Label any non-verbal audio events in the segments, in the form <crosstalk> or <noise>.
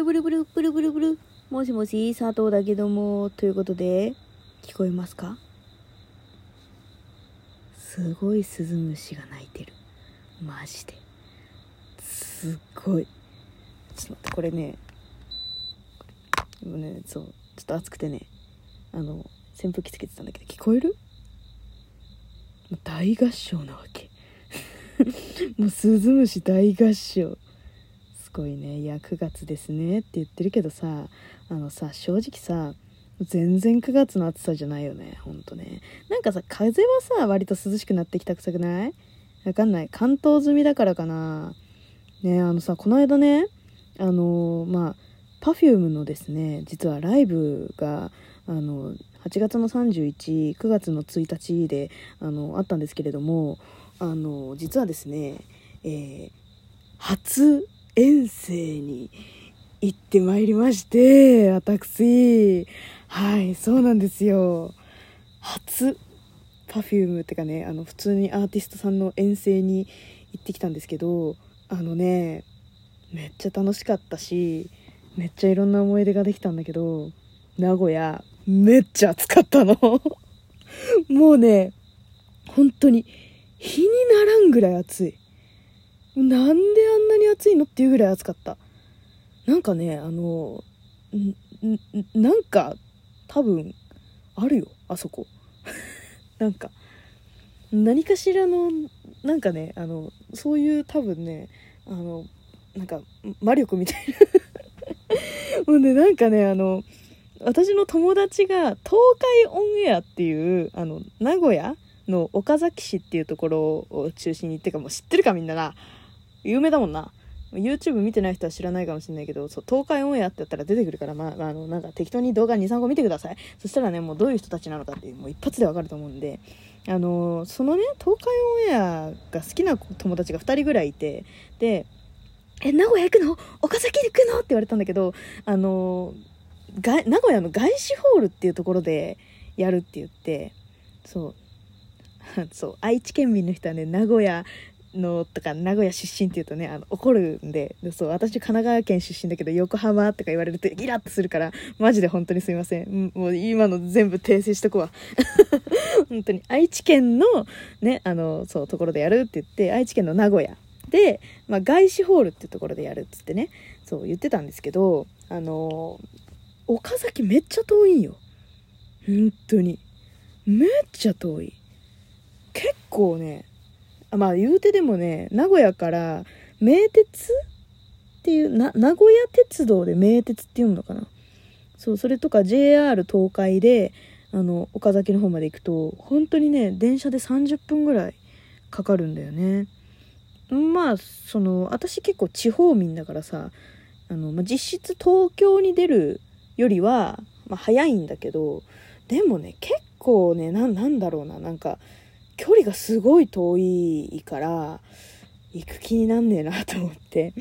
ルブルブルブルブルブル。もしもし、佐藤だけども、ということで、聞こえますか？すごいスズムシが鳴いてる。マジで。すっごい。ちょっと待って、これね、でもね、そう、ちょっと暑くてね、あの、扇風機つけてたんだけど、聞こえる？大合唱なわけ。<laughs> もうスズムシ大合唱。すごいね。いや9月ですね。って言ってるけどさあのさ正直さ全然9月の暑さじゃないよね。ほんとね。なんかさ風はさ割と涼しくなってきたくさくない？わかんない。関東済みだからかな。ねあのさこの間ねあのまあ Perfume のですね実はライブがあの8月の319月の1日であのあったんですけれどもあの実はですね、えー、初遠征に行ってまいりまして、私、はい、そうなんですよ。初、Perfume ってかね、あの、普通にアーティストさんの遠征に行ってきたんですけど、あのね、めっちゃ楽しかったし、めっちゃいろんな思い出ができたんだけど、名古屋、めっちゃ暑かったの。<laughs> もうね、本当に、日にならんぐらい暑い。なんであんなに暑いのっていうぐらい暑かった。なんかねあのなんか多分あるよあそこ。<laughs> なんか何かしらのなんかねあのそういう多分ねあのなんか魔力みたいな。<laughs> もうねなんかねあの私の友達が東海オンエアっていうあの名古屋の岡崎市っていうところを中心にってかもう知ってるかみんなな。有名だもんな。YouTube 見てない人は知らないかもしれないけど、そう、東海オンエアってやったら出てくるから、まあ、あの、なんか適当に動画2、3個見てください。そしたらね、もうどういう人たちなのかっていう、もう一発でわかると思うんで、あの、そのね、東海オンエアが好きな友達が2人ぐらいいて、で、え、名古屋行くの？岡崎行くの？って言われたんだけど、あの、が名古屋の外資ホールっていうところでやるって言って、そう、<laughs> そう、愛知県民の人はね、名古屋のとか名古屋出身っていうとねあの怒るんでそう私神奈川県出身だけど横浜とか言われるとイラッとするからマジで本当にすいません。もう今の全部訂正しとくわ。<laughs> 本当に。愛知県のねあのそうところでやるって言って愛知県の名古屋で、まあ、外資ホールっていうところでやるっつってねそう言ってたんですけどあの岡崎めっちゃ遠いんよ。本当に。めっちゃ遠い。結構ねまあ言うてでもね名古屋から名鉄っていうな名古屋鉄道で名鉄っていうのかな。そうそれとか JR 東海であの岡崎の方まで行くと本当にね電車で30分ぐらいかかるんだよね。まあその私結構地方民だからさあの、まあ、実質東京に出るよりは、まあ、早いんだけどでもね結構ねなんだろうななんか距離がすごい遠いから行く気になんねえなと思って。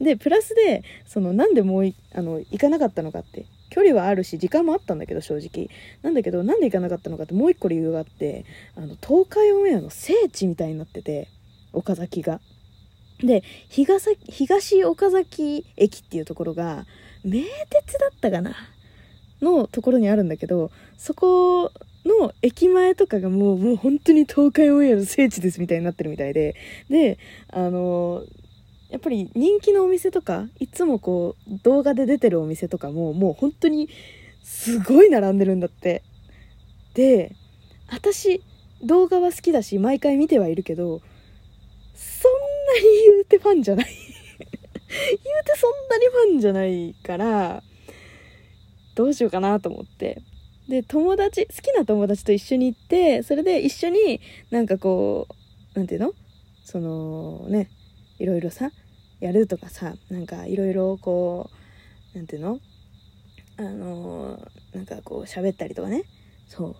でプラスでそのなんでもうあの行かなかったのかって。距離はあるし時間もあったんだけど正直。なんだけどなんで行かなかったのかってもう一個理由があってあの東海オンエアの聖地みたいになってて岡崎が。で東東岡崎駅っていうところが名鉄だったかな？のところにあるんだけどそこの駅前とかがもう、もう本当に東海オンエアの聖地ですみたいになってるみたいで、で、あのやっぱり人気のお店とか、いつもこう、動画で出てるお店とかも、もう本当にすごい並んでるんだって。で、私、動画は好きだし、毎回見てはいるけど、そんなに言うてファンじゃない <laughs> 言うてそんなにファンじゃないから、どうしようかなと思って。で、友達、好きな友達と一緒に行って、それで一緒になんかこう、なんていうの？そのね、いろいろさ、やるとかさ、なんかいろいろこう、なんていうの？あのー、なんかこう喋ったりとかね。そ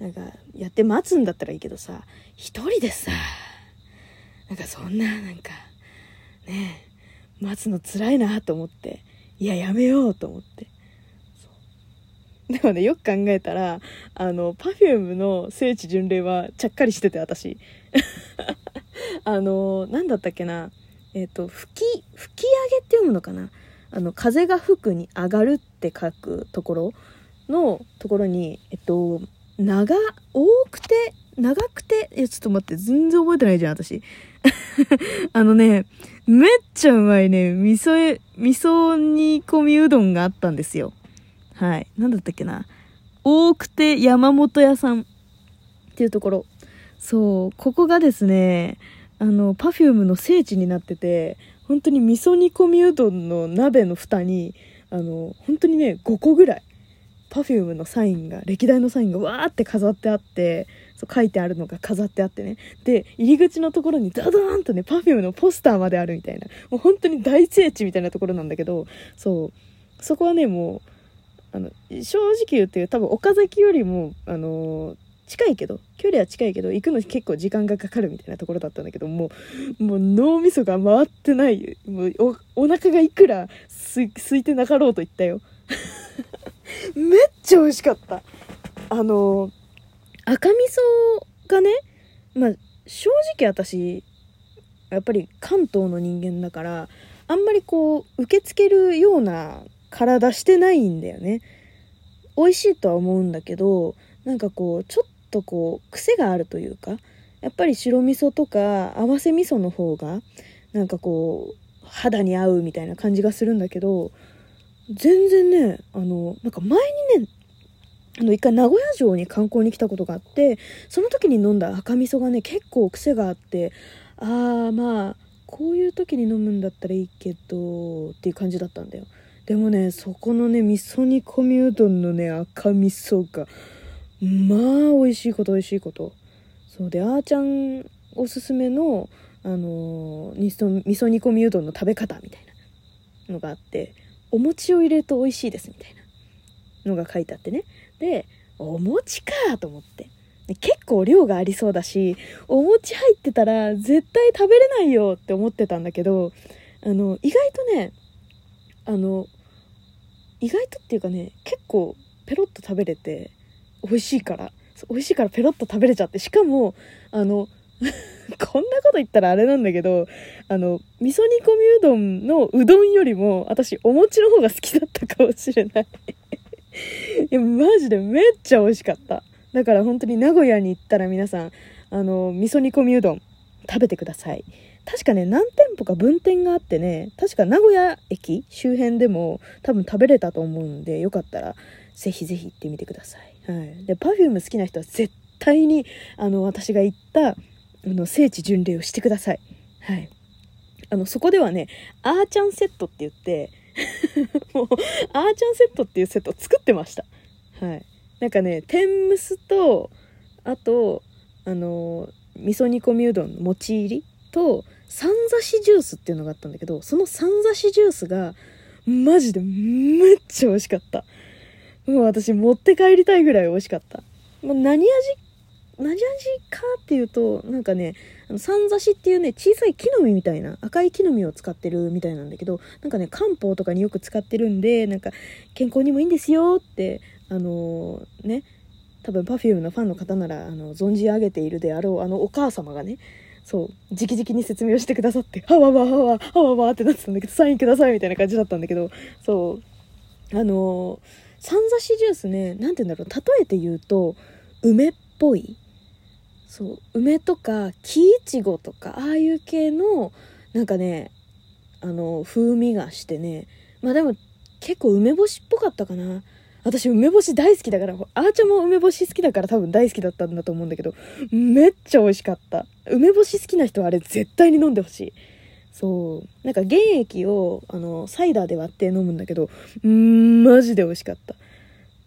う。なんかやって待つんだったらいいけどさ、一人でさ、なんかそんな、なんか、ね待つの辛いなと思って、いや、やめようと思って。でもね、よく考えたら、あの、perfume の聖地巡礼はちゃっかりしてて、私。<laughs> あの、なんだったっけな。えっ、ー、と、吹き、吹き上げって読むのかなあの風が吹くに上がるって書くところのところにえっと長多くて長くていやちょっと待って全然覚えてないじゃん私 <laughs> あのねめっちゃうまいね味噌味噌煮込みうどんがあったんですよはい。何だったっけな。大久手山本屋さん。っていうところ。そう。ここがですねあの Perfume の聖地になってて本当に味噌煮込みうどんの鍋の蓋にあの本当にね5個ぐらい Perfume のサインが歴代のサインがわーって飾ってあってそう書いてあるのが飾ってあってね。で入り口のところにダドーンとね Perfume のポスターまであるみたいな。もう本当に大聖地みたいなところなんだけどそう。そこはねもうあの正直言って多分岡崎よりもあの近いけど距離は近いけど行くの結構時間がかかるみたいなところだったんだけどもうもう脳みそが回ってない。もうおお腹がいくらす空いてなかろうと言ったよ。<laughs> めっちゃ美味しかった。あの赤味噌がねまあ正直私やっぱり関東の人間だからあんまりこう受け付けるような体してないんだよね。美味しいとは思うんだけどなんかこうちょっとこう癖があるというかやっぱり白味噌とか合わせ味噌の方がなんかこう肌に合うみたいな感じがするんだけど全然ねあのなんか前にねあの一回名古屋城に観光に来たことがあってその時に飲んだ赤味噌がね結構癖があってああまあこういう時に飲むんだったらいいけどっていう感じだったんだよ。でもねそこのね味噌煮込みうどんのね赤味噌がまあ美味しいこと美味しいこと。そうであーちゃんおすすめのあのー、味噌煮込みうどんの食べ方みたいなのがあってお餅を入れると美味しいですみたいなのが書いてあってね。でお餅かと思って。結構量がありそうだしお餅入ってたら絶対食べれないよって思ってたんだけどあの意外とねあの意外とっていうかね結構ペロッと食べれて美味しいから。美味しいからペロッと食べれちゃって。しかもあの <laughs> こんなこと言ったらあれなんだけどあの味噌煮込みうどんのうどんよりも私お餅の方が好きだったかもしれない。<laughs> いやマジでめっちゃ美味しかった。だから本当に名古屋に行ったら皆さんあの味噌煮込みうどん食べてください。確かね何店舗か分店があってね確か名古屋駅周辺でも多分食べれたと思うんでよかったらぜひぜひ行ってみてください、はい、で Perfume 好きな人は絶対にあの私が行ったあの聖地巡礼をしてください。はい。あのそこではねあーちゃんセットって言って <laughs> もうあーちゃんセットっていうセットを作ってました。はい。なんかね天むすとあとあの味噌煮込みうどんの餅入りとさんざしジュースっていうのがあったんだけどそのさんざしジュースがマジでめっちゃ美味しかった。もう私持って帰りたいぐらい美味しかった、まあ、何味何味かっていうとなんかねさんざしっていうね小さい木の実みたいな赤い木の実を使ってるみたいなんだけどなんかね漢方とかによく使ってるんでなんか健康にもいいんですよってあのー、ね多分 Perfume のファンの方ならあの存じ上げているであろうあのお母様がねそう直々に説明をしてくださって「はわわはわはわわ」ってなってたんだけどサインくださいみたいな感じだったんだけどそう。あのさんざしジュースね何て言うんだろう例えて言うと梅っぽい。そう。梅とか木いちごとかああいう系のなんかねあの風味がしてね。まあでも結構梅干しっぽかったかな。私梅干し大好きだからあーちゃんも梅干し好きだから多分大好きだったんだと思うんだけどめっちゃ美味しかった。梅干し好きな人はあれ絶対に飲んでほしい。そう。なんか原液をあのサイダーで割って飲むんだけどうんマジで美味しかった。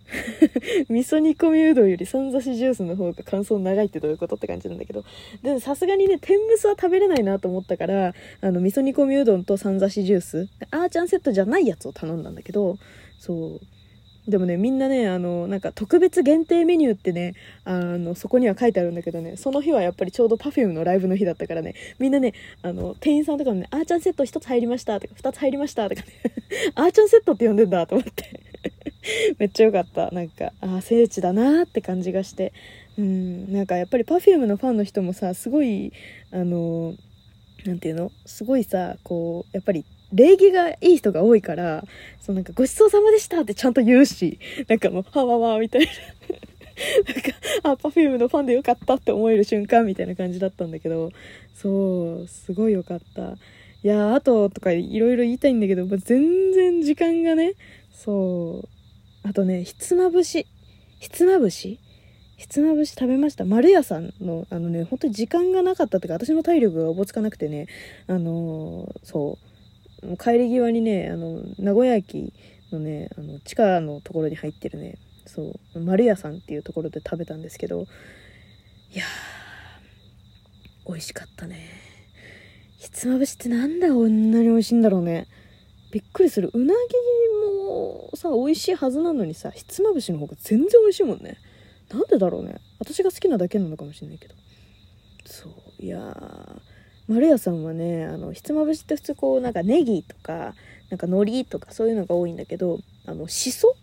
<laughs> 味噌煮込みうどんよりさんざしジュースの方が感想長いってどういうことって感じなんだけど。でさすがにね天むすは食べれないなと思ったからあの味噌煮込みうどんとさんざしジュースあーちゃんセットじゃないやつを頼んだんだけどそう。でもねみんなねあのなんか特別限定メニューってねあのそこには書いてあるんだけどねその日はやっぱりちょうど Perfume のライブの日だったからねみんなねあの店員さんとかもね「あーちゃんセット1つ入りました」とか「2つ入りました」とかね「<laughs> あーちゃんセットって呼んでんだ」と思って。<laughs> めっちゃ良かった。なんかああ聖地だなって感じがして。うんなんかやっぱり Perfume のファンの人もさすごいあの何て言うの？すごいさこうやっぱり礼儀がいい人が多いからそうなんかごちそうさまでしたってちゃんと言うしなんかもうはわわみたいな。なんかあ Perfume のファンでよかったって思える瞬間みたいな感じだったんだけどそうすごいよかった。いやあととかいろいろ言いたいんだけど、まあ、全然時間がねそうあとねひつまぶし。ひつまぶし？ひつまぶし食べました？丸屋さんのあのね本当に時間がなかったっていうか私の体力がおぼつかなくてねあのー、そう。帰り際にねあの名古屋駅のねあの地下のところに入ってるねそう丸屋さんっていうところで食べたんですけどいやー美味しかったね。ひつまぶしってなんでこんなに美味しいんだろうね。びっくりする。うなぎもさ美味しいはずなのにさひつまぶしの方が全然美味しいもんね。なんでだろうね。私が好きなだけなのかもしれないけど。そういや丸屋さんはねあのひつまぶしって普通こうなんかネギとかなんか海苔とかそういうのが多いんだけどあのしそ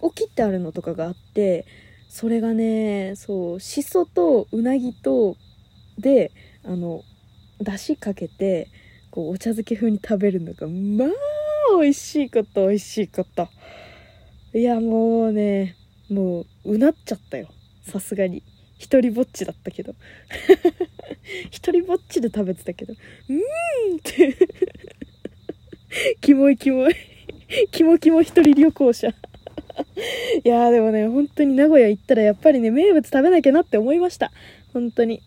を切ってあるのとかがあってそれがねそうしそとうなぎとであのだしかけてこうお茶漬け風に食べるのがまあ美味しいこと美味しいこと。いやもうねもううなっちゃったよ。さすがに。一人ぼっちだったけど。<laughs> 一人ぼっちで食べてたけど。うーんって。キモいキモい。キモキモ一人旅行者。いやでもね本当に名古屋行ったらやっぱりね名物食べなきゃなって思いました。本当に。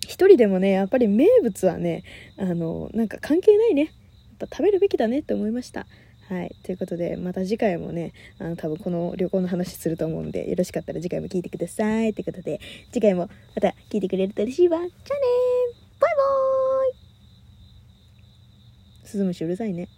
一人でもねやっぱり名物はねあのなんか関係ないね。やっぱ食べるべきだねって思いました。はい。ということで、また次回もね、あの、多分この旅行の話すると思うんで、よろしかったら次回も聞いてください。ということで、次回もまた聞いてくれると嬉しいわ。じゃあねバイバーイスズムシうるさいね。